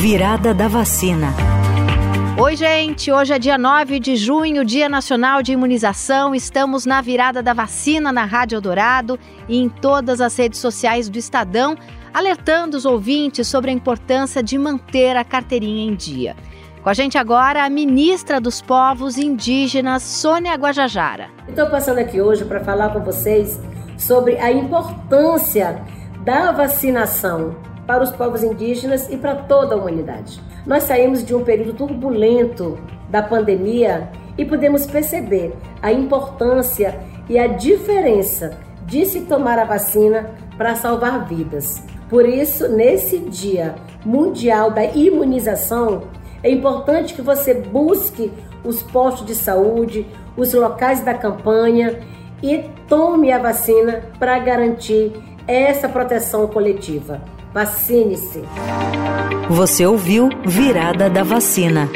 Virada da vacina. Oi, gente. Hoje é dia 9 de junho, Dia Nacional de Imunização. Estamos na virada da vacina na Rádio Eldorado e em todas as redes sociais do Estadão, alertando os ouvintes sobre a importância de manter a carteirinha em dia. Com a gente agora a ministra dos Povos Indígenas, Sônia Guajajara. Estou passando aqui hoje para falar com vocês sobre a importância da vacinação para os povos indígenas e para toda a humanidade. Nós saímos de um período turbulento da pandemia e podemos perceber a importância e a diferença de se tomar a vacina para salvar vidas. Por isso, nesse Dia Mundial da Imunização, é importante que você busque os postos de saúde, os locais da campanha e tome a vacina para garantir essa proteção coletiva. Vacine-se. Você ouviu Virada da Vacina.